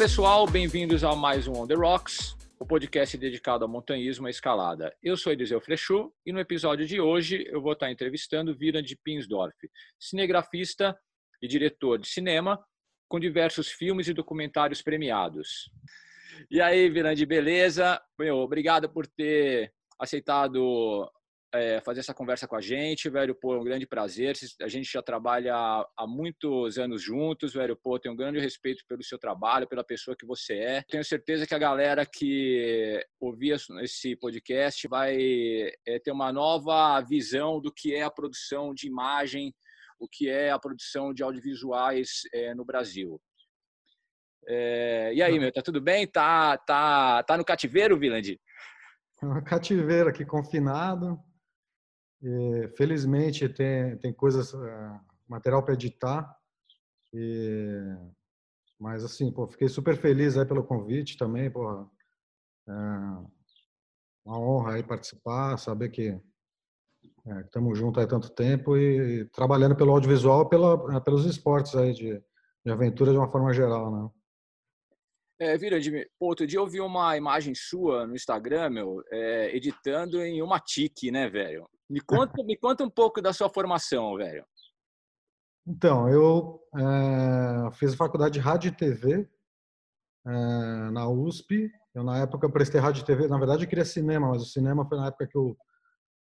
Pessoal, bem-vindos a mais um On The Rocks, o podcast dedicado ao montanhismo e escalada. Eu sou Eliseu Frechu e no episódio de hoje eu vou estar entrevistando Viran de Pinsdorf, cinegrafista e diretor de cinema, com diversos filmes e documentários premiados. E aí, Virande, beleza? Meu, obrigado por ter aceitado é, fazer essa conversa com a gente, velho. Pô, é um grande prazer. A gente já trabalha há muitos anos juntos, velho. Pô, tenho um grande respeito pelo seu trabalho, pela pessoa que você é. Tenho certeza que a galera que ouvia esse podcast vai é, ter uma nova visão do que é a produção de imagem o que é a produção de audiovisuais é, no Brasil. É, e aí, meu, tá tudo bem? Tá, tá, tá no cativeiro, Viland? No cativeiro aqui, confinado. E, felizmente tem, tem coisas, uh, material para editar. E, mas assim, pô, fiquei super feliz aí pelo convite também. É uma honra aí participar, saber que é, estamos juntos há tanto tempo e, e, trabalhando pelo audiovisual pela, é, pelos esportes aí de, de aventura de uma forma geral, né? É, Virandime, pô, outro dia eu vi uma imagem sua no Instagram, meu, é, editando em uma TIC, né, velho? Me conta, me conta um pouco da sua formação, velho. Então, eu é, fiz faculdade de rádio e TV é, na USP. Eu, na época, prestei rádio e TV. Na verdade, eu queria cinema, mas o cinema foi na época que eu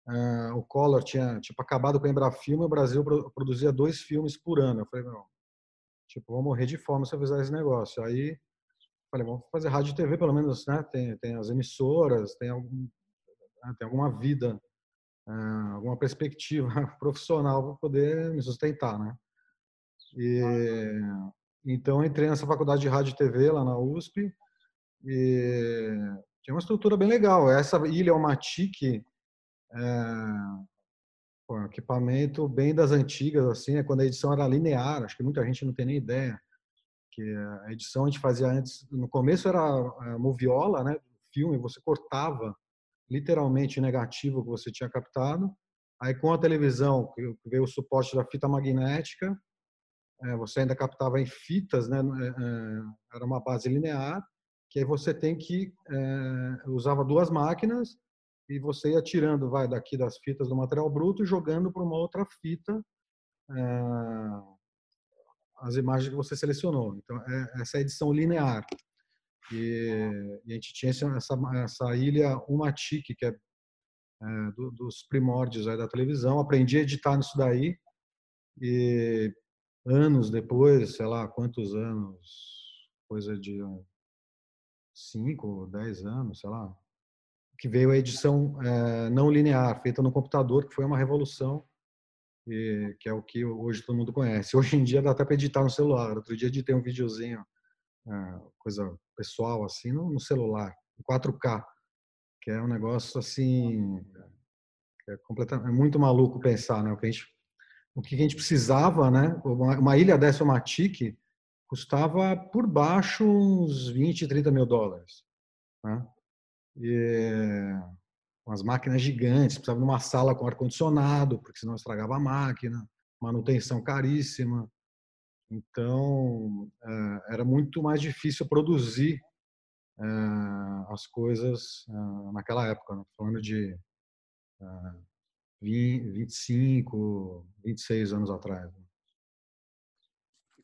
Uh, o Collor tinha tipo acabado com a Embrafilme e o Brasil produzia dois filmes por ano. Eu falei, não, tipo, vou morrer de fome se eu fizer esse negócio. Aí falei, vamos fazer rádio e TV, pelo menos, né? Tem, tem as emissoras, tem, algum, né? tem alguma vida, alguma perspectiva profissional para poder me sustentar, né? E, então entrei nessa faculdade de rádio e TV lá na USP e tinha uma estrutura bem legal. Essa ilha Almaty, é, um equipamento bem das antigas, assim, é quando a edição era linear, acho que muita gente não tem nem ideia. Que a edição a gente fazia antes, no começo era a moviola, né, filme, você cortava literalmente negativo que você tinha captado. Aí com a televisão, veio o suporte da fita magnética, é, você ainda captava em fitas, né, é, é, era uma base linear, que aí você tem que usava duas máquinas e você ia tirando, vai daqui das fitas do material bruto e jogando para uma outra fita as imagens que você selecionou. Então, essa é a edição linear. E, e, a gente tinha essa, essa ilha Umatic, que é, é do, dos primórdios da televisão. Aprendi a editar nisso daí e anos depois, sei lá quantos anos, coisa de cinco, dez anos, sei lá, que veio a edição é, não linear, feita no computador, que foi uma revolução, e, que é o que hoje todo mundo conhece. Hoje em dia dá até para editar no celular. Outro dia editei um videozinho, coisa pessoal, assim, no, no, celular, em 4K, que é um negócio assim. É, completamente, é muito maluco pensar, né? O que a gente, o que a gente precisava, né? Uma, uma ilha dessa, uma TIC, custava por baixo uns 20, 30 mil dólares. Né? e, umas máquinas gigantes, precisava de uma sala com ar-condicionado, porque senão estragava a máquina, manutenção caríssima. Então, é, era muito mais difícil produzir é, as coisas é, naquela época, né? falando de 20, 25, 26 anos atrás. Né?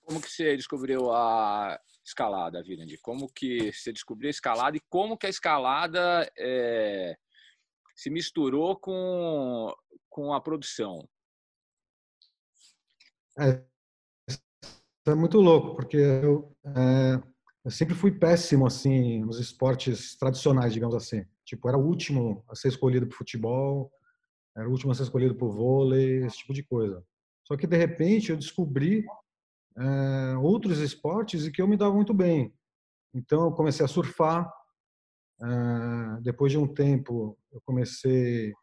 Como que você descobriu a escalada, Virand? Como que você descobriu a escalada e como que a escalada é, se misturou com, com a produção? É, é muito louco, porque eu, é, eu sempre fui péssimo assim nos esportes tradicionais, digamos assim. Tipo, era o último a ser escolhido para futebol. era o último a ser escolhido para o vôlei, esse tipo de coisa. Só que, de repente, eu descobri é, outros esportes e que eu me dava muito bem. Então, eu comecei a surfar. É, depois de um tempo, eu comecei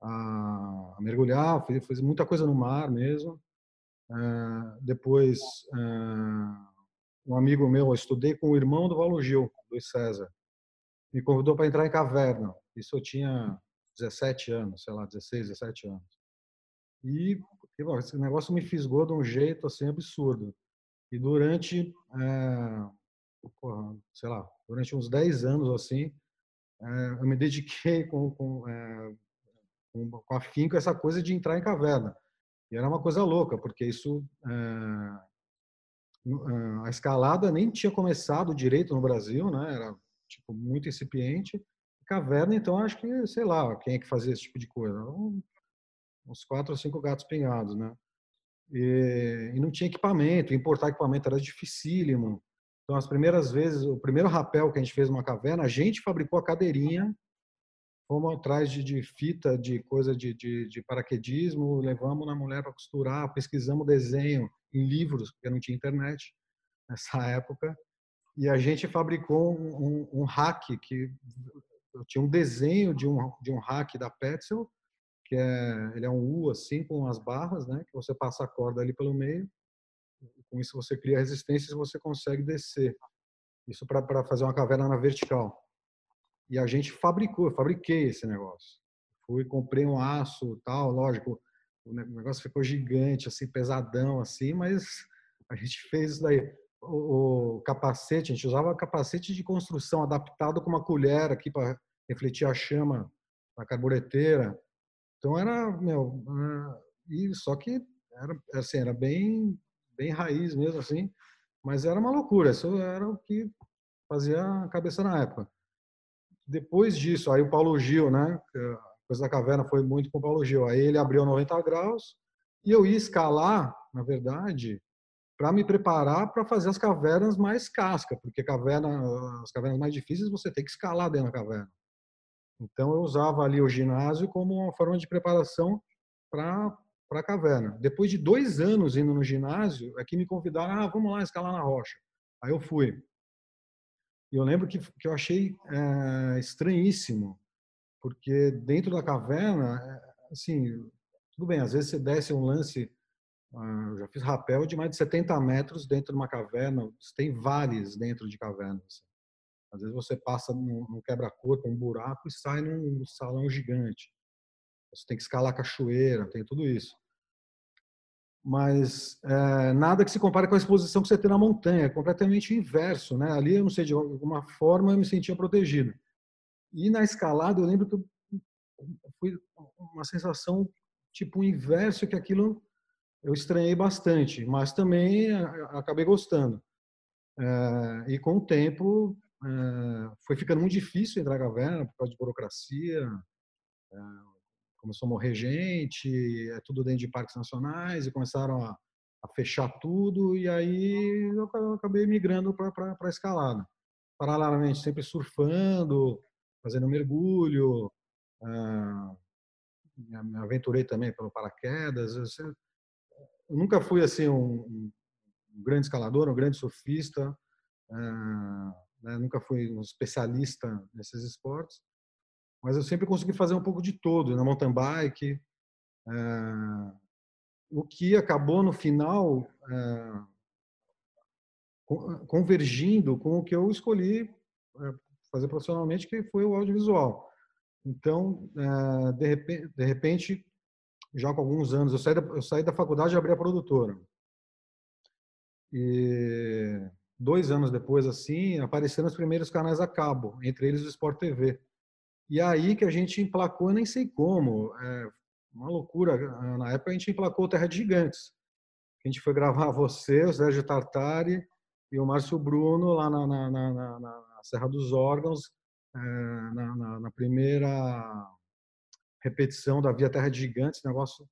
a, mergulhar, fiz, fiz muita coisa no mar mesmo. É, depois, um amigo meu, eu estudei com o irmão do Paulo Gil, Luiz César, me convidou para entrar em caverna. Isso eu tinha 17 anos, sei lá, 16, 17 anos. E esse negócio me fisgou de um jeito assim absurdo. E durante, é, porra, sei lá, durante uns 10 anos assim, eu me dediquei com, com, com, com afinco essa coisa de entrar em caverna. E era uma coisa louca, porque isso a escalada nem tinha começado direito no Brasil, né? Era tipo muito incipiente. Caverna, então acho que sei lá quem é que fazia esse tipo de coisa. uns quatro ou cinco gatos pingados, né? E, e, não tinha equipamento. Importar equipamento era dificílimo. Então as primeiras vezes, o primeiro rapel que a gente fez numa caverna, a gente fabricou a cadeirinha. Fomos atrás de, de fita, de coisa de, de, de paraquedismo, levamos na mulher para costurar, pesquisamos desenho em livros, porque não tinha internet nessa época, e a gente fabricou um, um, um hack que tinha um desenho de um de um hack da Petzl, que é ele é um U assim com as barras, né, que você passa a corda ali pelo meio. Com isso você cria resistência e você consegue descer. Isso para fazer uma caverna na vertical. E a gente fabricou, eu fabriquei esse negócio. Fui, comprei um aço, tal, lógico, o negócio ficou gigante, assim, pesadão, assim, mas a gente fez isso daí. O, o capacete, a gente usava capacete de construção adaptado com uma colher aqui para refletir a chama da carbureteira. Então era, meu, e só que era assim, era bem bem raiz mesmo assim, mas era uma loucura, isso era o que fazia a cabeça na época. Depois disso, aí o Paulo Gil, né, coisa da caverna foi muito com o Paulo Gil. Aí ele abriu 90 graus e eu ia escalar, na verdade, para me preparar para fazer as cavernas mais casca, porque caverna, as cavernas mais difíceis você tem que escalar dentro da caverna. Então eu usava ali o ginásio como uma forma de preparação para a caverna. Depois de dois anos indo no ginásio, é que me convidaram, ah, vamos lá escalar na rocha. Aí eu fui. Eu lembro que, que eu achei é, estranhíssimo, porque dentro da caverna, é, assim, tudo bem, às vezes você desce um lance, ah, eu já fiz rapel de mais de 70 metros dentro de uma caverna, tem vales dentro de cavernas. Às vezes você passa num quebra-corpo, um buraco e sai num salão gigante. Você tem que escalar cachoeira, tem tudo isso. Mas é, nada que se compare com a exposição que você tem na montanha, é completamente inverso. Né? Ali, eu não sei, de alguma forma eu me sentia protegido. E na escalada, eu lembro que foi uma sensação tipo inverso, que aquilo eu estranhei bastante, mas também acabei gostando. É, e com o tempo é, foi ficando muito difícil entrar na caverna por causa de burocracia. Começou a morrer gente, é tudo dentro de parques nacionais e começaram a, a fechar tudo e aí eu acabei migrando para a escalada. Paralelamente, sempre surfando, fazendo mergulho, ah, me aventurei também pelo paraquedas. Eu nunca fui assim um, um grande escalador, um grande surfista, ah, né? nunca fui um especialista nesses esportes, mas eu sempre consegui fazer um pouco de todo na mountain bike. Ah, o que acabou no final convergindo com o que eu escolhi fazer profissionalmente, que foi o audiovisual. Então, eh, de repente, de repente já com alguns anos, eu saí da, eu saí da faculdade e abri a produtora. E dois anos depois, assim, apareceram os primeiros canais a cabo, entre eles o Sport TV. E aí que a gente emplacou, nem sei como, é uma loucura. Na época a gente emplacou Terra de Gigantes. A gente foi gravar você, o Sérgio Tartari e o Márcio Bruno lá na, na, na, na Serra dos Órgãos, é, na, primeira repetição da Via Terra de Gigantes, negócio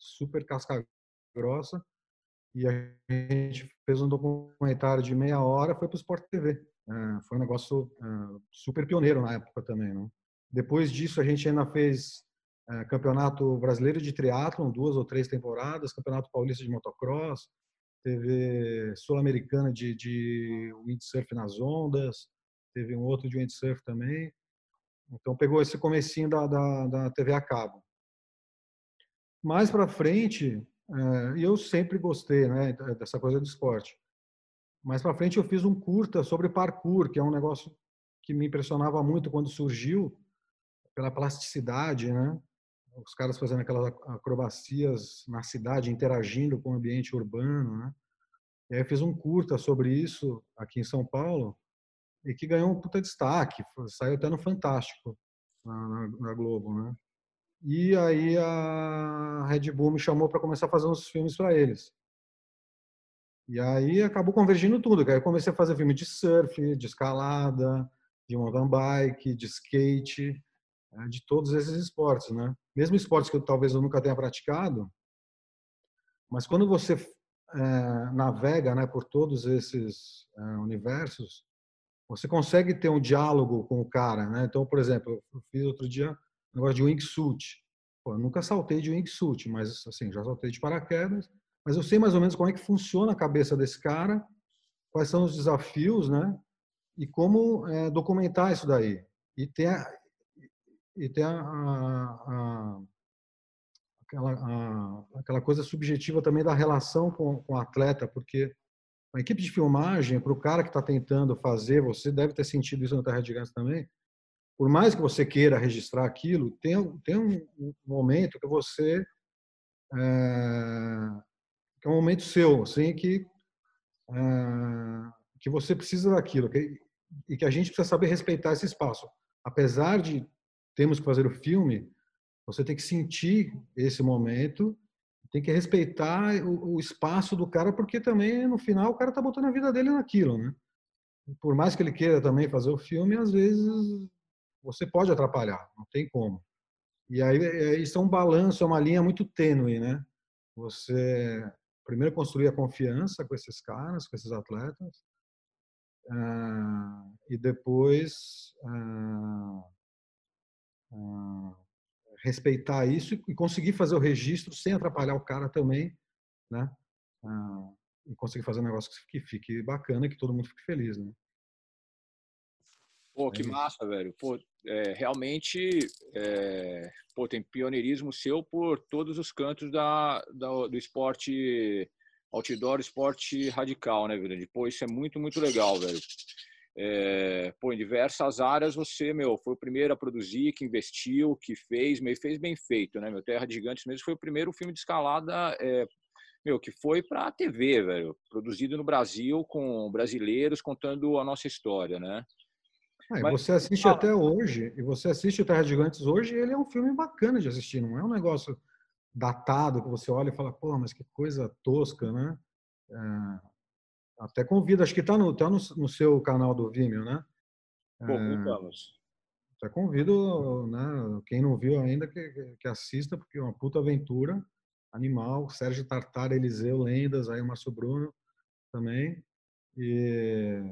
super casca grossa. E a gente fez um documentário de meia hora, foi para o Sport TV. É, foi um negócio é, super pioneiro na época também. Não? Depois disso, a gente ainda fez é, Campeonato Brasileiro de Triatlon, duas ou três temporadas, Campeonato Paulista de Motocross, teve Sul-Americana de, de windsurf nas ondas, teve um outro de windsurf também. Então pegou esse comecinho da, da, da TV a cabo. Mais para frente, e eu sempre gostei né, dessa coisa do esporte. Mais para frente eu fiz um curta sobre parkour, que é um negócio que me impressionava muito quando surgiu, pela plasticidade, né? Os caras fazendo aquelas acrobacias na cidade, interagindo com o ambiente urbano, né? E aí eu fiz um curta sobre isso aqui em São Paulo e que ganhou um puta destaque, saiu até no Fantástico, na, na, na Globo, né? E aí a Red Bull me chamou para começar a fazer uns filmes para eles. E aí acabou convergindo tudo. Aí eu comecei a fazer filme de surf, de escalada, de mountain bike, de skate, de todos esses esportes, né? Mesmo esportes que eu, talvez eu nunca tenha praticado, mas quando você é, navega, né, por todos esses é, universos, você consegue ter um diálogo com o cara, né? Então, por exemplo, eu fiz outro dia negócio de wingsuit. Pô, eu nunca saltei de wingsuit, mas assim, já saltei de paraquedas. Mas eu sei mais ou menos como é que funciona a cabeça desse cara, quais são os desafios, né? E como é, documentar isso daí. E ter, e ter a, a, aquela, a, aquela coisa subjetiva também da relação com, com o atleta, porque a equipe de filmagem, para o cara que está tentando fazer, você deve ter sentido isso no Terra de Gigante também, por mais que você queira registrar aquilo, tem, tem um, momento que você é, que é um momento seu, assim, que é, que você precisa daquilo, que, e que a gente precisa saber respeitar esse espaço. Apesar de termos que fazer o filme, você tem que sentir esse momento, tem que respeitar o, o espaço do cara, porque também no final o cara está botando a vida dele naquilo, né? Por mais que ele queira também fazer o filme, às vezes você pode atrapalhar, não tem como. E aí é, isso é um balanço, é uma linha muito tênue, né? Você primeiro construir a confiança com esses caras, com esses atletas, uh, e depois uh, respeitar isso e conseguir fazer o registro sem atrapalhar o cara também, né? e conseguir fazer um negócio que fique bacana e que todo mundo fique feliz, né? Pô, que é massa, velho. Pô, é, realmente, é, pô, tem pioneirismo seu por todos os cantos da, da, do esporte outdoor, esporte radical, né, velho? Pô, isso é muito, muito legal, velho. É, pô, em diversas áreas você, meu, foi o primeiro a produzir, que investiu, que fez, meio fez bem feito, né? Meu Terra de Gigantes mesmo foi o primeiro filme de escalada, é, meu, que foi para a TV, velho, produzido no Brasil com brasileiros contando a nossa história, né? Ah, Mas, você assiste fala. até hoje, e você assiste o Terra de Gigantes hoje, ele é um filme bacana de assistir, não é um negócio datado que você olha e fala, pô, mas que coisa tosca, né? É, até convido, acho que está no, tá no, no, seu canal do Vimeo, né? Pô, é, até convido, né, quem não viu ainda, que, que assista, porque é uma puta aventura animal. Sérgio Tartar, Eliseu, Lendas, aí o Márcio Bruno também. E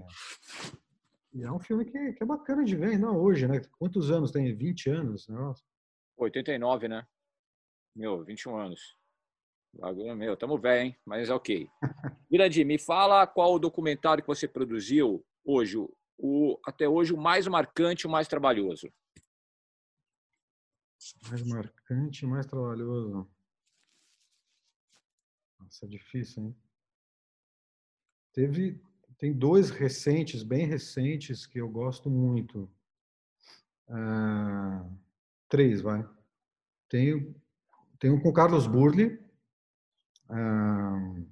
e é um filme que, que, é bacana de ver, não hoje, né? Quantos anos tem? 20 anos? Nossa. 89, né? Meu, 21 anos. Meu, tamo velho, hein? Mas é ok. Mirandi, me fala qual o documentário que você produziu hoje, o, até hoje, o mais marcante, o mais trabalhoso. Mais marcante, mais trabalhoso. Nossa, é difícil, hein? Teve, tem dois recentes, bem recentes, que eu gosto muito. Ah, três, vai. Tem, tem um com Carlos Burli, ah,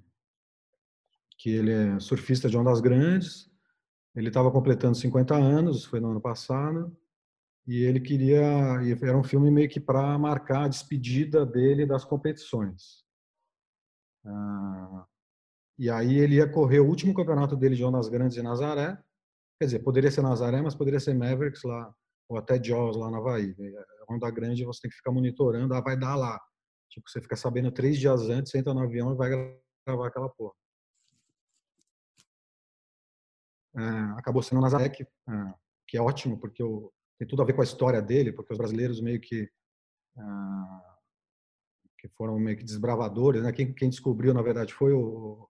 que ele é surfista de ondas grandes. Ele estava completando 50 anos, foi no ano passado, e ele queria. Era um filme meio que para marcar a despedida dele das competições. Ah, e aí ele ia correr o último campeonato dele de Ondas Grandes em Nazaré. Quer dizer, poderia ser Nazaré, mas poderia ser Mavericks lá, ou até Jaws lá na Havaí. Onda Grande você tem que ficar monitorando, ah, vai dar lá. Tipo, você fica sabendo três dias antes, entra no avião e vai gravar aquela porra. É, acabou sendo Nazaré, que, é, que é ótimo, porque eu, tem tudo a ver com a história dele, porque os brasileiros meio que que foram meio que desbravadores, né? Quem, quem descobriu, na verdade, foi o,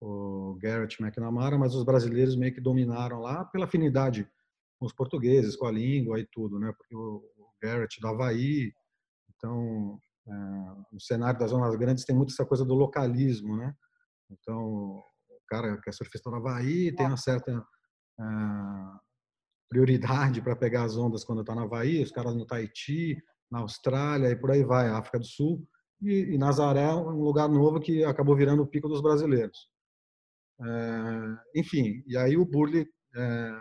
o Garrett McNamara, mas os brasileiros meio que dominaram lá pela afinidade com os portugueses, com a língua e tudo, né? Porque o, o Garrett do Havaí, então é, o cenário das zonas grandes tem muito essa coisa do localismo, né? Então o cara que é surfista do Havaí tem uma certa é, prioridade para pegar as ondas quando está no Havaí, os caras no Tahiti, na Austrália e por aí vai, África do Sul. E, e Nazaré é um lugar novo que acabou virando o pico dos brasileiros. É, enfim, e aí o Burley é,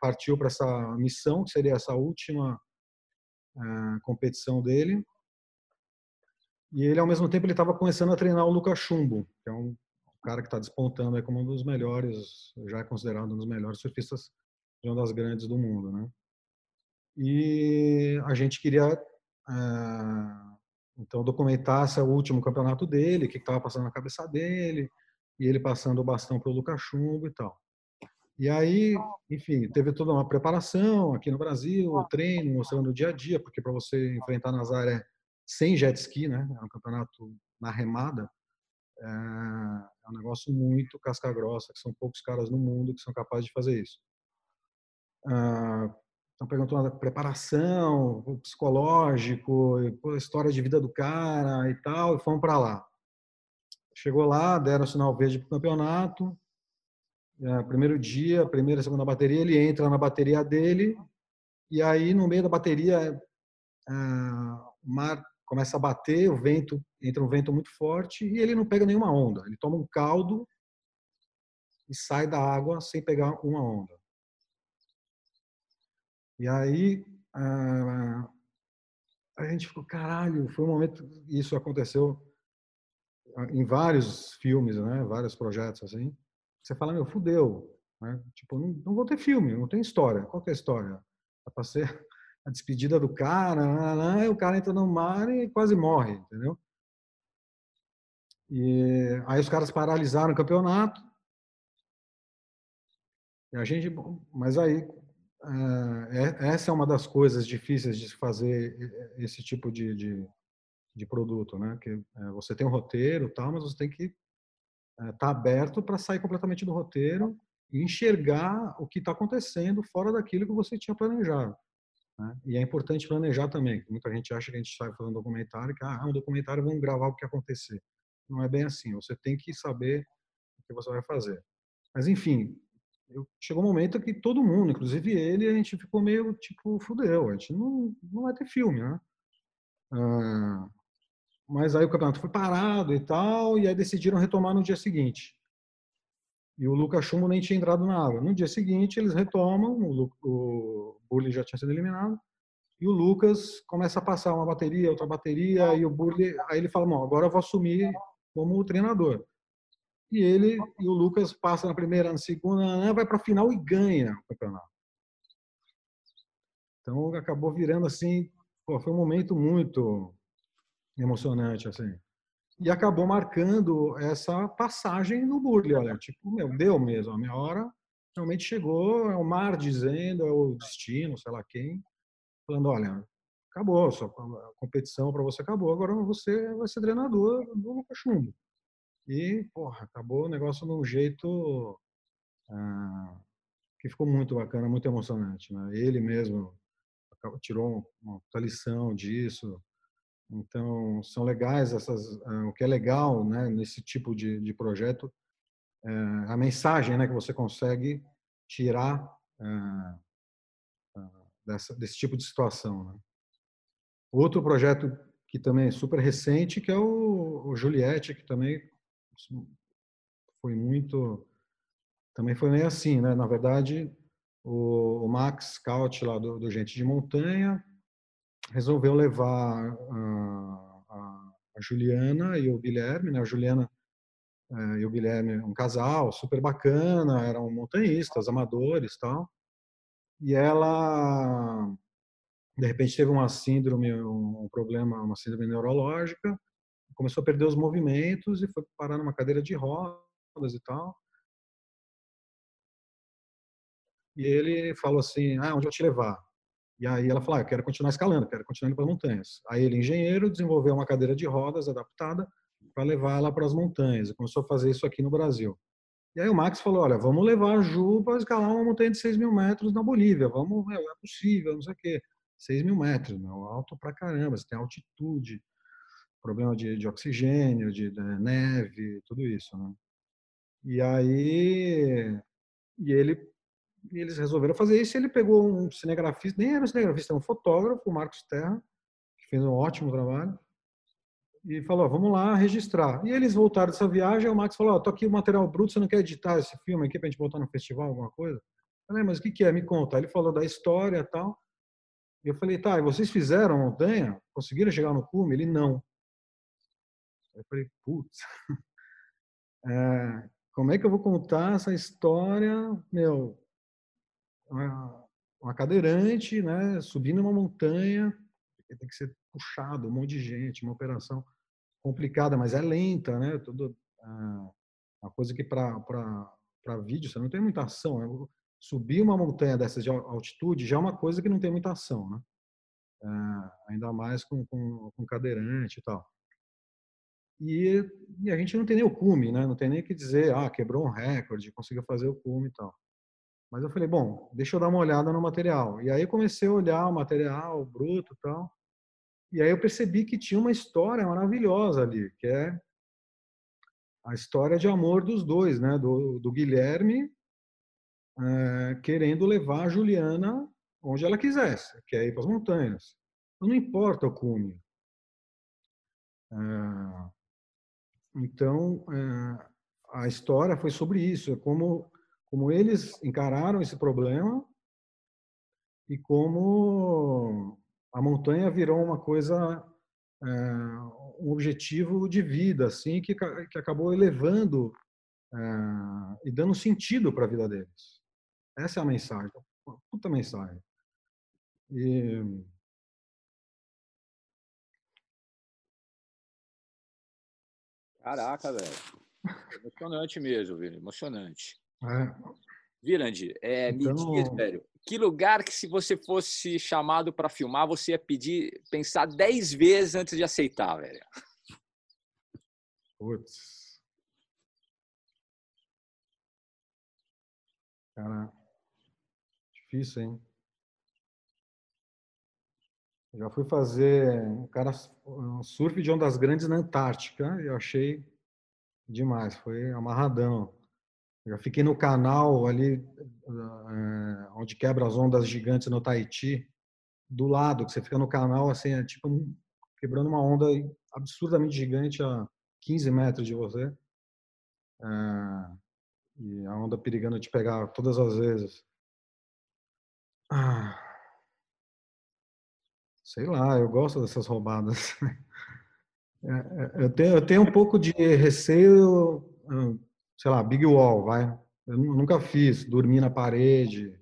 partiu para essa missão, que seria essa última é, competição dele. E ele, ao mesmo tempo, ele estava começando a treinar o Lucas Chumbo, que é um cara que está despontando aí como um dos melhores, já é considerado um dos melhores surfistas de uma das grandes do mundo, né? E a gente queria é, então documentar esse último campeonato dele, o que estava passando na cabeça dele, e ele passando o bastão para o Lucas Chumbo e tal. E aí, enfim, teve toda uma preparação aqui no Brasil, treino, mostrando o dia a dia, porque para você enfrentar Nazaré sem jet ski, né, é um campeonato na remada, é, é um negócio muito casca grossa, que são poucos caras no mundo que são capazes de fazer isso. Ah, então perguntou a preparação, o psicológico, a história de vida do cara e tal, e fomos para lá. Chegou lá, deram sinal verde para o campeonato. É, primeiro dia, primeira, segunda bateria, ele entra na bateria dele e aí no meio da bateria é, o mar começa a bater, o vento entra um vento muito forte e ele não pega nenhuma onda. Ele toma um caldo e sai da água sem pegar uma onda. E aí a gente ficou, caralho, foi um momento, isso aconteceu em vários filmes, né, vários projetos assim. Você fala, meu, fudeu, né? Tipo, não, não vou ter filme, não tem história. Qual é a história? É para ser a despedida do cara, o cara entra no mar e quase morre, entendeu? E aí os caras paralisaram o campeonato. E a gente, mas aí é, essa é uma das coisas difíceis de fazer esse tipo de, de, de produto, né? Que é, você tem um roteiro, tal, mas você tem que estar é, tá aberto para sair completamente do roteiro e enxergar o que está acontecendo fora daquilo que você tinha planejado. Né? E é importante planejar também. Muita gente acha que a gente sai fazendo documentário, que ah, um documentário, vamos gravar o que acontecer. Não é bem assim. Você tem que saber o que você vai fazer. Mas enfim, eu, chegou um momento que todo mundo, inclusive ele, a gente ficou meio tipo, fudeu, a gente não, não vai ter filme, né? Ah, mas aí o campeonato foi parado e tal, e aí decidiram retomar no dia seguinte. E o Lucas Chumbo nem tinha entrado na água. No dia seguinte, eles retomam, o, o Burley já tinha sido eliminado, e o Lucas começa a passar uma bateria, outra bateria, e o Burley, aí ele fala, não, agora eu vou assumir como treinador e ele e o Lucas passa na primeira, na segunda, vai para a final e ganha o campeonato. Então acabou virando assim, pô, foi um momento muito emocionante assim. E acabou marcando essa passagem no Burley, olha, tipo, meu, deu mesmo, a minha hora realmente chegou, é o mar dizendo, é o destino, sei lá quem, falando, olha, acabou, a competição para você acabou, agora você vai ser treinador do Lucas Chumbo. E, porra, acabou o negócio de um jeito ah, que ficou muito bacana, muito emocionante. Né? Ele mesmo tirou uma lição disso. Então, são legais essas. Ah, o que é legal né, nesse tipo de, de projeto é a mensagem né, que você consegue tirar ah, dessa, desse tipo de situação. Né? Outro projeto que também é super recente, que é o, o Juliette, que também foi muito. Também foi meio assim, né? Na verdade, o, o Max Scout, lá do, do, Gente de Montanha, resolveu levar a, a, a Juliana e o Guilherme, né? A Juliana é, e o Guilherme, um casal super bacana, eram montanhistas, amadores tal. E ela, de repente, teve uma síndrome, um problema, uma síndrome neurológica, começou a perder os movimentos e foi parar numa cadeira de rodas e tal. E ele falou assim: Ah, onde eu te levar? E aí ela falou, ah, eu quero continuar escalando, quero continuar indo para montanhas. Aí ele, engenheiro, desenvolveu uma cadeira de rodas adaptada para levar ela para as montanhas. E começou a fazer isso aqui no Brasil. E aí o Max falou, olha, vamos levar a Ju para escalar uma montanha de 6 mil metros na Bolívia. Vamos, meu, é possível, não sei o quê. 6 mil metros, meu, alto pra caramba, você tem altitude, problema de, de oxigênio, de, de, neve, tudo isso, né? E aí, e ele, eles resolveram fazer isso. Ele pegou um cinegrafista, nem era um cinegrafista, era um fotógrafo, o Marcos Terra, que fez um ótimo trabalho, e falou: vamos lá registrar. E eles voltaram dessa viagem. O Max falou: oh, tô aqui o material bruto, você não quer editar esse filme aqui para a gente botar no festival, alguma coisa? Eu falei: mas o que, que é? Me conta. Ele falou da história e tal. E eu falei: tá, e vocês fizeram a montanha? Conseguiram chegar no cume? Ele: não. Eu falei: putz. É, como é que eu vou contar essa história, meu, uma, uma cadeirante, né, subindo uma montanha, tem que ser puxado, um monte de gente, uma operação complicada, mas é lenta, né, tudo, é, uma coisa que para vídeo você não tem muita ação, né? subir uma montanha dessas de altitude já é uma coisa que não tem muita ação, né, é, ainda mais com, com, com cadeirante e tal. E, e, a gente não tem nem o cume, né? Não tem nem que dizer, ah, quebrou um recorde, conseguiu fazer o cume e tal. Mas eu falei, bom, deixa eu dar uma olhada no material. E aí comecei a olhar o material bruto e tal. E aí eu percebi que tinha uma história maravilhosa ali, que é a história de amor dos dois, né? Do, do Guilherme é, querendo levar a Juliana onde ela quisesse, que é ir para as montanhas. Não importa o cume. É, então, eh, a história foi sobre isso, é como, como eles encararam esse problema e como a montanha virou uma coisa, eh, um objetivo de vida, assim, que, que acabou elevando eh, e dando sentido para a vida deles. Essa é a mensagem, uma puta mensagem. E, Caraca, velho. Emocionante mesmo, Virand. Emocionante. É. Virand, é, então... me diz, velho, que lugar que se você fosse chamado para filmar, você ia pedir, pensar dez vezes antes de aceitar, velho? Putz. Cara, difícil, hein? Já fui fazer um cara um surf de ondas grandes na Antártica e eu achei demais, foi amarradão. Já fiquei no canal ali eh, onde quebra as ondas gigantes no Tahiti, do lado, que você fica no canal assim, é tipo quebrando uma onda absurdamente gigante a 15 metros de você. É, e a onda perigando te pegar todas as vezes. Ah sei lá, eu gosto dessas roubadas. É, é, eu tenho, eu tenho um pouco de receio, sei lá, big wall, vai. Eu nunca fiz, dormir na parede.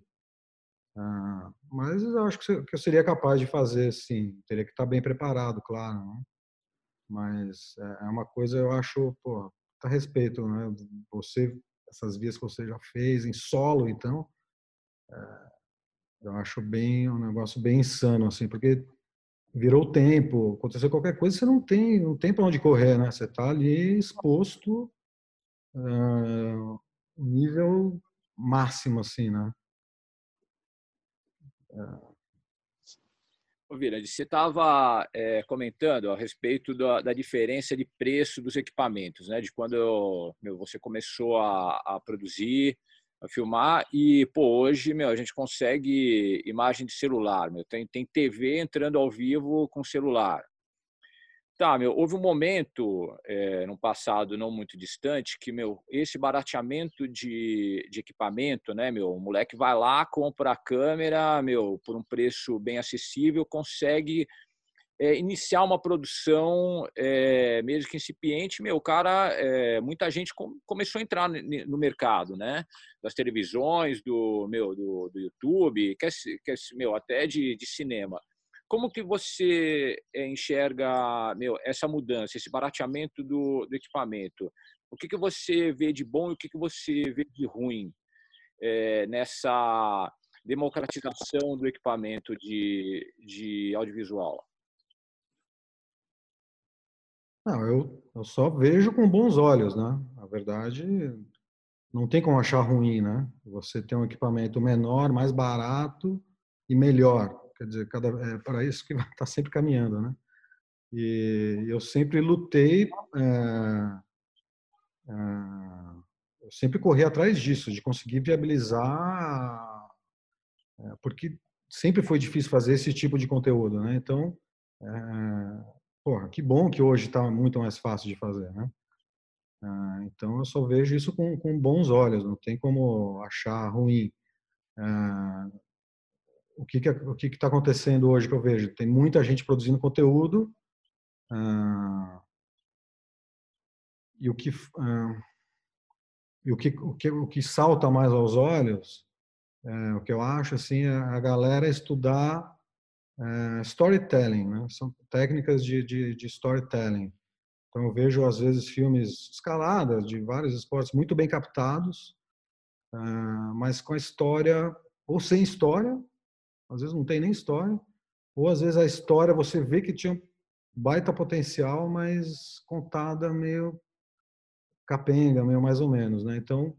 Ah, mas eu acho que eu seria capaz de fazer, sim. Teria que estar bem preparado, claro. Né? Mas é, é uma coisa, eu acho, pô, a respeito, né? Você, essas vias que você já fez em solo, então, eu acho bem um negócio bem insano, assim, porque virou tempo, aconteceu qualquer coisa, você não tem, não tem para onde correr, né? Você está ali exposto uh, nível máximo, assim, né? Uh. Ô, Virande, você estava é, comentando a respeito da, da, diferença de preço dos equipamentos, né? De quando meu, você começou a, a produzir a filmar e pô, hoje meu, a gente consegue imagem de celular, meu, tem, tem TV entrando ao vivo com celular. Tá, meu, houve um momento, é, no passado não muito distante, que meu, esse barateamento de, de equipamento, né, meu, o moleque vai lá, compra a câmera, meu, por um preço bem acessível, consegue é, iniciar uma produção, é, mesmo que incipiente, meu, cara, é, muita gente com, começou a entrar no mercado, né? Das televisões, do meu, do, do YouTube, quer, quer, meu, até de, de cinema. Como que você enxerga, meu, essa mudança, esse barateamento do, do equipamento? O que que você vê de bom e o que que você vê de ruim nessa democratização do equipamento de, de audiovisual? Não, eu, eu só vejo com bons olhos, né? A verdade, não tem como achar ruim, né? Você tem um equipamento menor, mais barato e melhor. Quer dizer, cada, é para isso que está sempre caminhando, né? E eu sempre lutei, é, é, eu sempre corri atrás disso, de conseguir viabilizar, é, porque sempre foi difícil fazer esse tipo de conteúdo, né? Então, é, porra, que bom que hoje está muito mais fácil de fazer, né? Ah, então eu só vejo isso com, com bons olhos, não tem como achar ruim. Ah, o que que o que está acontecendo hoje que eu vejo? Tem muita gente produzindo conteúdo ah, e o que e o que, o que o que salta mais aos olhos, é, o que eu acho assim, é a galera estudar é, storytelling, né? São técnicas de, de, de, storytelling. Então eu vejo às vezes filmes escaladas de vários esportes muito bem captados, é, mas com a história ou sem história, às vezes não tem nem história, ou às vezes a história você vê que tinha baita potencial, mas contada meio capenga, meio mais ou menos, né? Então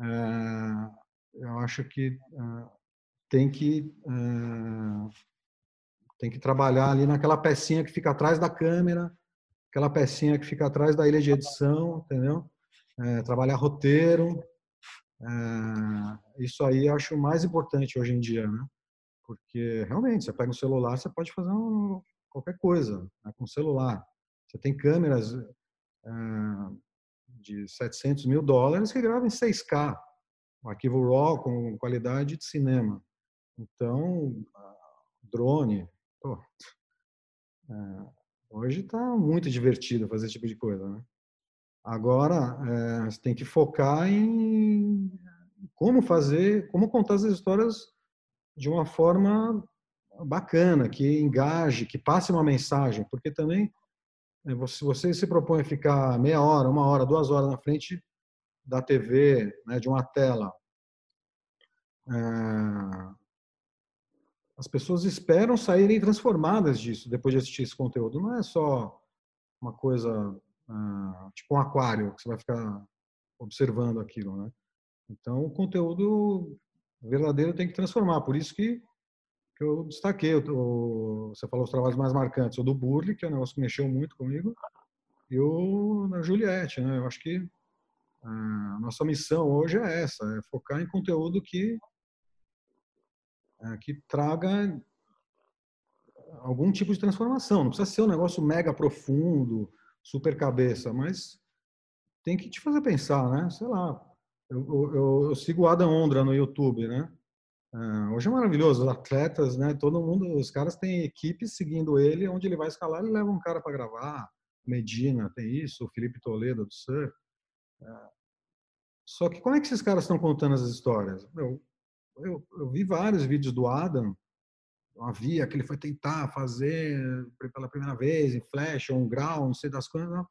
é, eu acho que tem que tem que trabalhar ali naquela pecinha que fica atrás da câmera, aquela pecinha que fica atrás da ilha de edição, entendeu? É, trabalhar roteiro. É, isso aí eu acho mais importante hoje em dia, né? Porque realmente, você pega um celular, você pode fazer um, qualquer coisa né, com celular. Você tem câmeras é, de 700 mil dólares que gravam em 6K, um arquivo RAW com qualidade de cinema. Então, drone, Pô, é, hoje está muito divertido fazer esse tipo de coisa, né? Agora, é, você tem que focar em como fazer, como contar as histórias de uma forma bacana, que engaje, que passe uma mensagem, porque também se é, você se propõe a ficar meia hora, uma hora, duas horas na frente da TV, né, de uma tela, é, as pessoas esperam saírem transformadas disso depois de assistir esse conteúdo. Não é só uma coisa ah, tipo um aquário que você vai ficar observando aquilo, né? Então, o conteúdo verdadeiro tem que transformar. Por isso que, que eu destaquei, o, você falou os trabalhos mais marcantes, o do Burley, que é um negócio que mexeu muito comigo, e o da Juliette, né? Eu acho que ah, a nossa missão hoje é essa, é focar em conteúdo que é, que traga algum tipo de transformação. Não precisa ser um negócio mega profundo, super cabeça, mas tem que te fazer pensar, né? Sei lá. Eu, eu, eu sigo o Adam Ondra no YouTube, né? Uh, hoje é maravilhoso, os atletas, né? Todo mundo, os caras têm equipes seguindo ele, onde ele vai escalar, ele leva um cara para gravar. Medina tem isso, o Felipe Toledo do Surf. Uh, só que como é que esses caras estão contando as histórias? Meu, eu, eu vi vários vídeos do Adam, havia que ele foi tentar fazer pela primeira vez em flash ou um grau, não sei das coisas, não.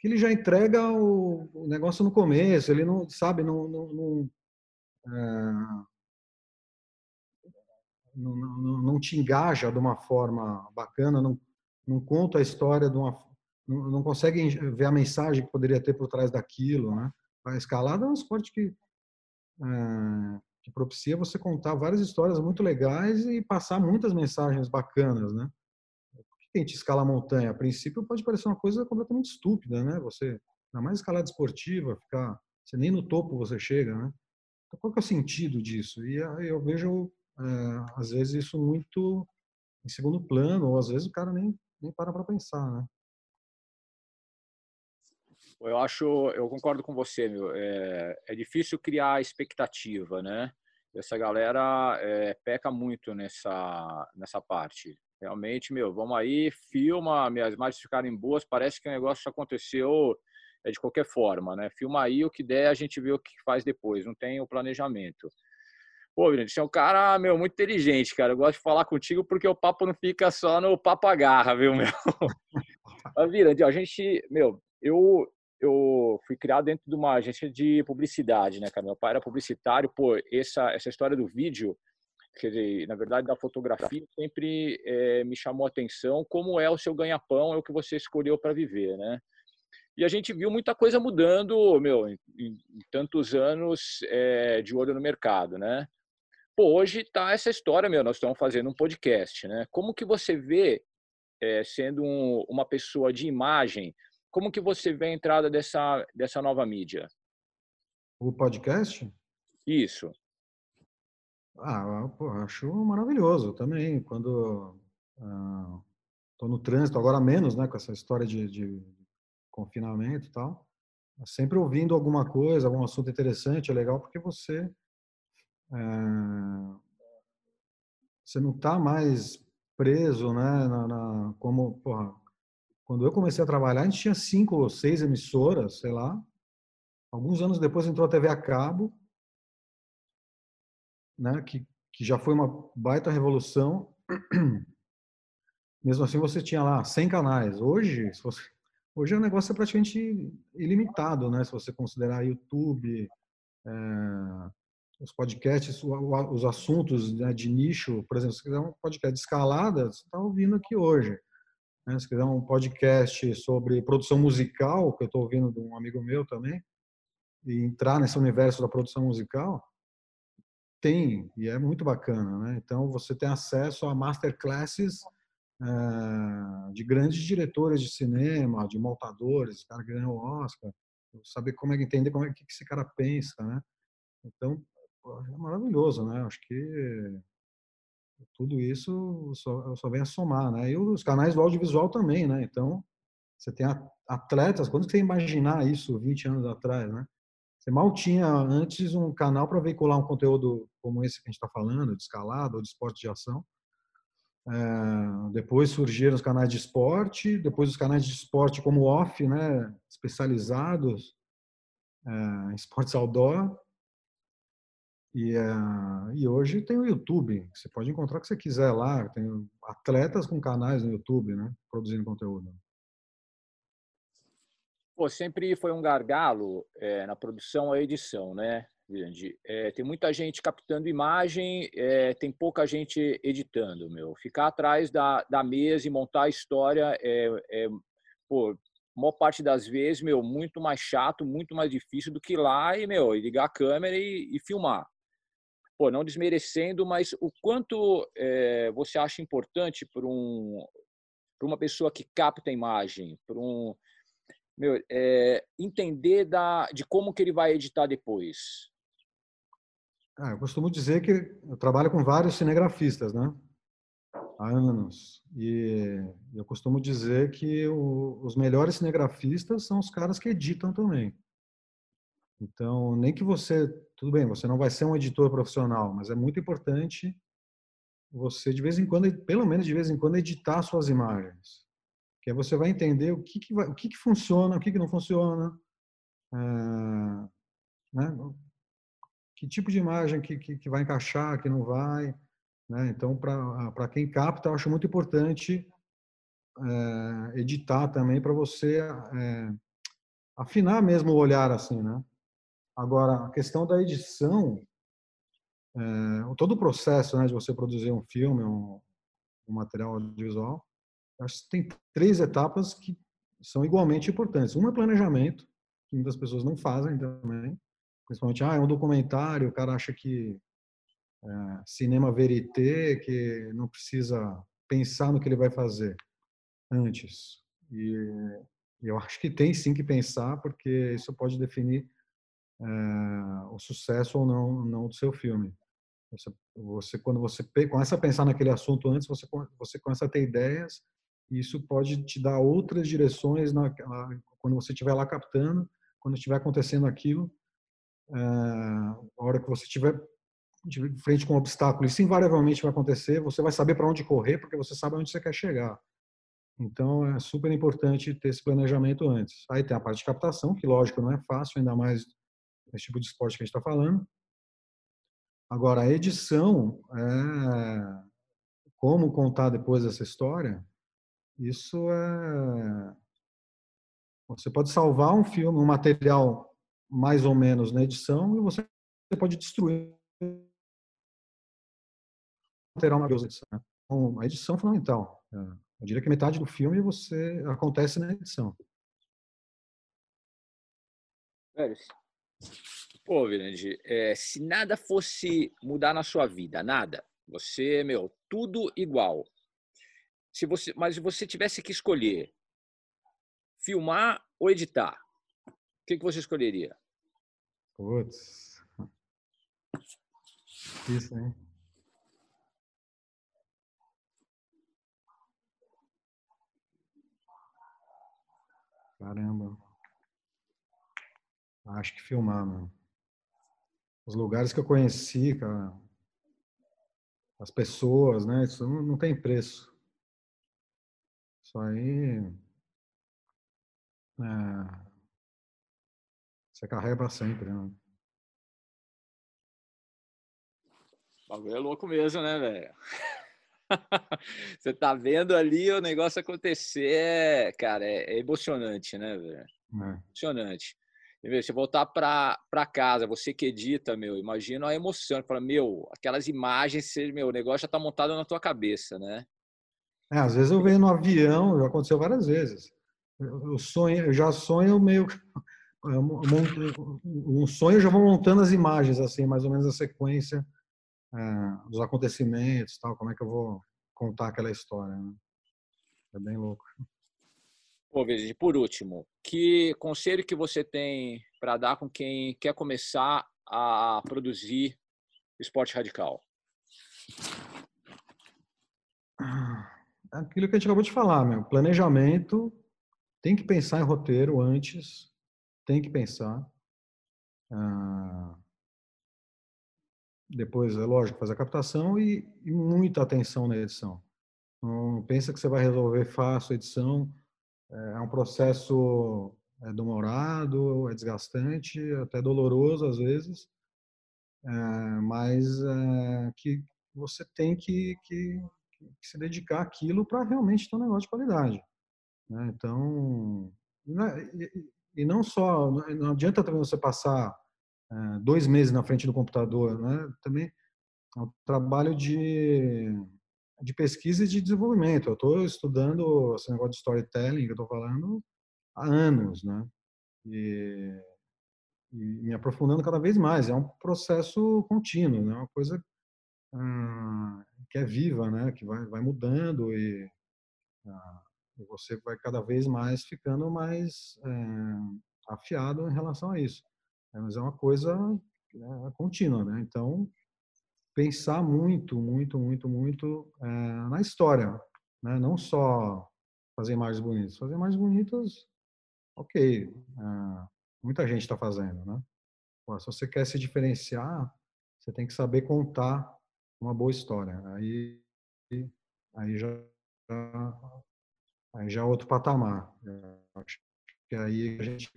Que ele já entrega o, o, negócio no começo, ele não, sabe, não, não, não, é, não, não, não, te engaja de uma forma bacana, não, não conta a história de uma, não, não consegue ver a mensagem que poderia ter por trás daquilo, né? A escalada é um esporte que é, que propicia você contar várias histórias muito legais e passar muitas mensagens bacanas, né? Quem te escala a montanha, a princípio pode parecer uma coisa completamente estúpida, né? Você, na mais escalada esportiva, ficar, você nem no topo você chega, né? Então, qual que é o sentido disso? E eu vejo, é, às vezes, isso muito em segundo plano, ou às vezes o cara nem, nem para para pensar, né? Eu acho, eu concordo com você, meu. É, é difícil criar expectativa, né? Essa galera é, peca muito nessa nessa parte. Realmente, meu, vamos aí, filma, minhas imagens ficarem boas, parece que o negócio aconteceu é de qualquer forma, né? Filma aí o que der, a gente vê o que faz depois, não tem o planejamento. Pô, gente, você é um cara, meu, muito inteligente, cara. Eu gosto de falar contigo porque o papo não fica só no papo agarra, viu, meu? Mas, Virante, a gente, meu, eu eu fui criado dentro de uma agência de publicidade, né, cara? Meu pai era publicitário, pô, essa, essa história do vídeo, quer dizer, na verdade, da fotografia, sempre é, me chamou a atenção como é o seu ganha-pão, é o que você escolheu para viver, né? E a gente viu muita coisa mudando, meu, em, em tantos anos é, de olho no mercado, né? Pô, hoje tá essa história, meu, nós estamos fazendo um podcast, né? Como que você vê, é, sendo um, uma pessoa de imagem, como que você vê a entrada dessa, dessa nova mídia? O podcast? Isso. Ah, pô, acho maravilhoso também. Quando estou ah, no trânsito, agora menos, né, com essa história de, de confinamento e tal, sempre ouvindo alguma coisa, algum assunto interessante, é legal porque você é, você não está mais preso, né, na, na como porra, quando eu comecei a trabalhar, a gente tinha cinco ou seis emissoras, sei lá. Alguns anos depois entrou a TV a cabo, né, que, que já foi uma baita revolução. Mesmo assim, você tinha lá 100 canais. Hoje, você, hoje o negócio é praticamente ilimitado, né? Se você considerar YouTube, é, os podcasts, os assuntos né, de nicho, por exemplo, se quiser um podcast de escalada, você está ouvindo aqui hoje. Né? Se quiser um podcast sobre produção musical, que eu estou ouvindo de um amigo meu também, e entrar nesse universo da produção musical, tem, e é muito bacana. Né? Então, você tem acesso a masterclasses uh, de grandes diretores de cinema, de montadores, cara que ganhou o Oscar, saber como é que entender como é que esse cara pensa, né? Então, é maravilhoso, né? Acho que tudo isso só, só vem a somar, né? E os canais do audiovisual também, né? Então, você tem atletas, quando você imaginar isso 20 anos atrás, né? Você mal tinha antes um canal para veicular um conteúdo como esse que a gente está falando, de escalada ou de esporte de ação. É, depois surgiram os canais de esporte, depois os canais de esporte como off, né? Especializados é, em esportes outdoor. E, uh, e hoje tem o YouTube, você pode encontrar o que você quiser lá, tem atletas com canais no YouTube, né, produzindo conteúdo. Pô, sempre foi um gargalo é, na produção a edição, né, Virandi? É, tem muita gente captando imagem, é, tem pouca gente editando, meu. Ficar atrás da, da mesa e montar a história é, é pô, maior parte das vezes, meu, muito mais chato, muito mais difícil do que ir lá e, meu, ligar a câmera e, e filmar pô, não desmerecendo, mas o quanto você acha importante para um, uma pessoa que capta imagem, para um meu, é, entender da, de como que ele vai editar depois? Ah, eu costumo dizer que eu trabalho com vários cinegrafistas, né? Há anos. E eu costumo dizer que o, os melhores cinegrafistas são os caras que editam também. Então, nem que você, tudo bem, você não vai ser um editor profissional, mas é muito importante você de vez em quando, pelo menos de vez em quando, editar suas imagens, que você vai entender o que que, vai, o que, que funciona, o que, que não funciona, é, né? Que tipo de imagem que, que, que vai encaixar, que não vai, né? Então, para quem capta, eu acho muito importante é, editar também para você é, afinar mesmo o olhar assim, né? Agora, a questão da edição, é, todo o processo né, de você produzir um filme, um, um material audiovisual, acho que tem três etapas que são igualmente importantes. Uma é planejamento, que muitas pessoas não fazem também, principalmente, ah, é um documentário, o cara acha que é, cinema verité, que não precisa pensar no que ele vai fazer antes. E eu acho que tem sim que pensar, porque isso pode definir é, o sucesso ou não, não do seu filme. Você, você, quando você começa a pensar naquele assunto antes, você, você começa a ter ideias isso pode te dar outras direções quando você estiver lá captando, quando estiver acontecendo aquilo, é, a hora que você estiver de frente com um obstáculo, isso invariavelmente vai acontecer, você vai saber para onde correr, porque você sabe onde você quer chegar. Então, é super importante ter esse planejamento antes. Aí tem a parte de captação, que lógico não é fácil, ainda mais esse tipo de esporte que a gente está falando. Agora, a edição, é, como contar depois essa história, isso é, Você pode salvar um filme, um material mais ou menos na edição e você pode destruir o material na edição. Né? Então, a edição é fundamental. É, eu diria que metade do filme você acontece na edição. Pô, Virande, é, se nada fosse mudar na sua vida, nada, você, meu, tudo igual. Se você, mas se você tivesse que escolher filmar ou editar, o que, que você escolheria? Putz. Isso, hein? Caramba. Acho que filmar, mano. Os lugares que eu conheci, cara, as pessoas, né? Isso não, tem preço. Isso aí. É, você carrega sempre, né? O bagulho é louco mesmo, né, velho? Você tá vendo ali o negócio acontecer, cara, é, é emocionante, né, velho? É. Emocionante. Você voltar para casa, você que edita, meu, imagina a emoção. Fala, meu, aquelas imagens, meu, o negócio já tá montado na tua cabeça, né? É, às vezes eu venho no avião, já aconteceu várias vezes. Eu, sonho, eu já sonho meio. Um sonho, eu já vou montando as imagens, assim, mais ou menos a sequência é, dos acontecimentos, tal, como é que eu vou contar aquela história. Né? É bem louco. Pô, Virgínia, por último, que conselho que você tem para dar com quem quer começar a produzir esporte radical? Aquilo que a gente acabou de falar, meu. Planejamento, tem que pensar em roteiro antes, tem que pensar. Ah, depois, é lógico, fazer a captação e, e muita atenção na edição. Não pensa que você vai resolver fácil a edição é, é um processo é demorado, é desgastante, até doloroso às vezes, é, mas é, que você tem que, que, que, se dedicar àquilo para realmente ter um negócio de qualidade. Né? Então, e, não só, não adianta também você passar é, dois meses na frente do computador, né? também é um trabalho de de pesquisa e de desenvolvimento. Eu estou estudando esse negócio de storytelling que eu estou falando há anos, né? E, e, me aprofundando cada vez mais. É um processo contínuo, né? Uma coisa ah, que é viva, né? Que vai, vai mudando e, ah, e, você vai cada vez mais ficando mais é, afiado em relação a isso. É, mas é uma coisa é, contínua, né? Então pensar muito, muito, muito, muito é, na história, né? não só fazer imagens bonitas. Fazer imagens bonitas, ok, é, muita gente está fazendo, né? se você quer se diferenciar, você tem que saber contar uma boa história. Aí, aí já, aí já é outro patamar. acho que aí a gente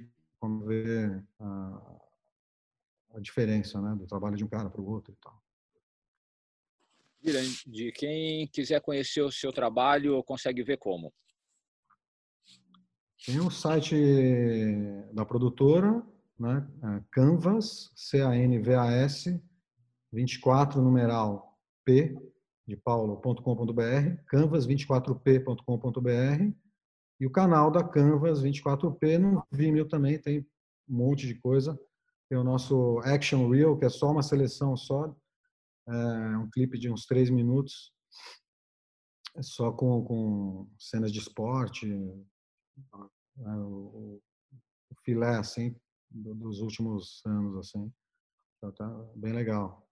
vê a, a diferença, né, do trabalho de um cara para o outro e tal de quem quiser conhecer o seu trabalho, consegue ver como? Tem o site da produtora, né? É Canvas, C-A-N-V-A-S, 24 numeral P de paulo.com.br, canvas24p.com.br e o canal da Canvas 24p no Vimeo também tem um monte de coisa. Tem o nosso Action Reel, que é só uma seleção só é um clipe de uns três minutos, é só com, com cenas de esporte, é, o, o, filé assim dos últimos anos assim, então, tá bem legal.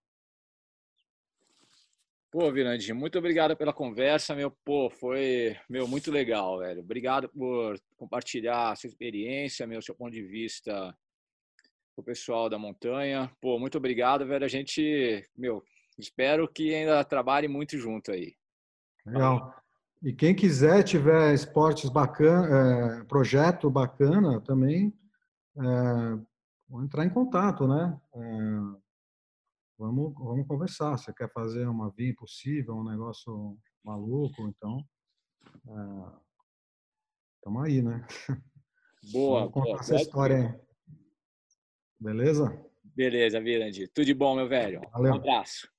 Pô, Virandi, muito obrigado pela conversa, meu. Pô, foi, meu, muito legal, velho. Obrigado por compartilhar a sua experiência, meu, seu ponto de vista o pessoal da montanha. Pô, muito obrigado, velho. A gente, meu, Espero que ainda trabalhe muito junto aí. Legal. E quem quiser, tiver esportes bacana, é, projeto bacana também, é, vou entrar em contato, né? É, vamos, vamos conversar. Você quer fazer uma via impossível, um negócio maluco, então estamos é, aí, né? Boa. Vamos contar boa. essa história aí. Beleza? Beleza, Virandi. Tudo de bom, meu velho. Valeu. Um abraço.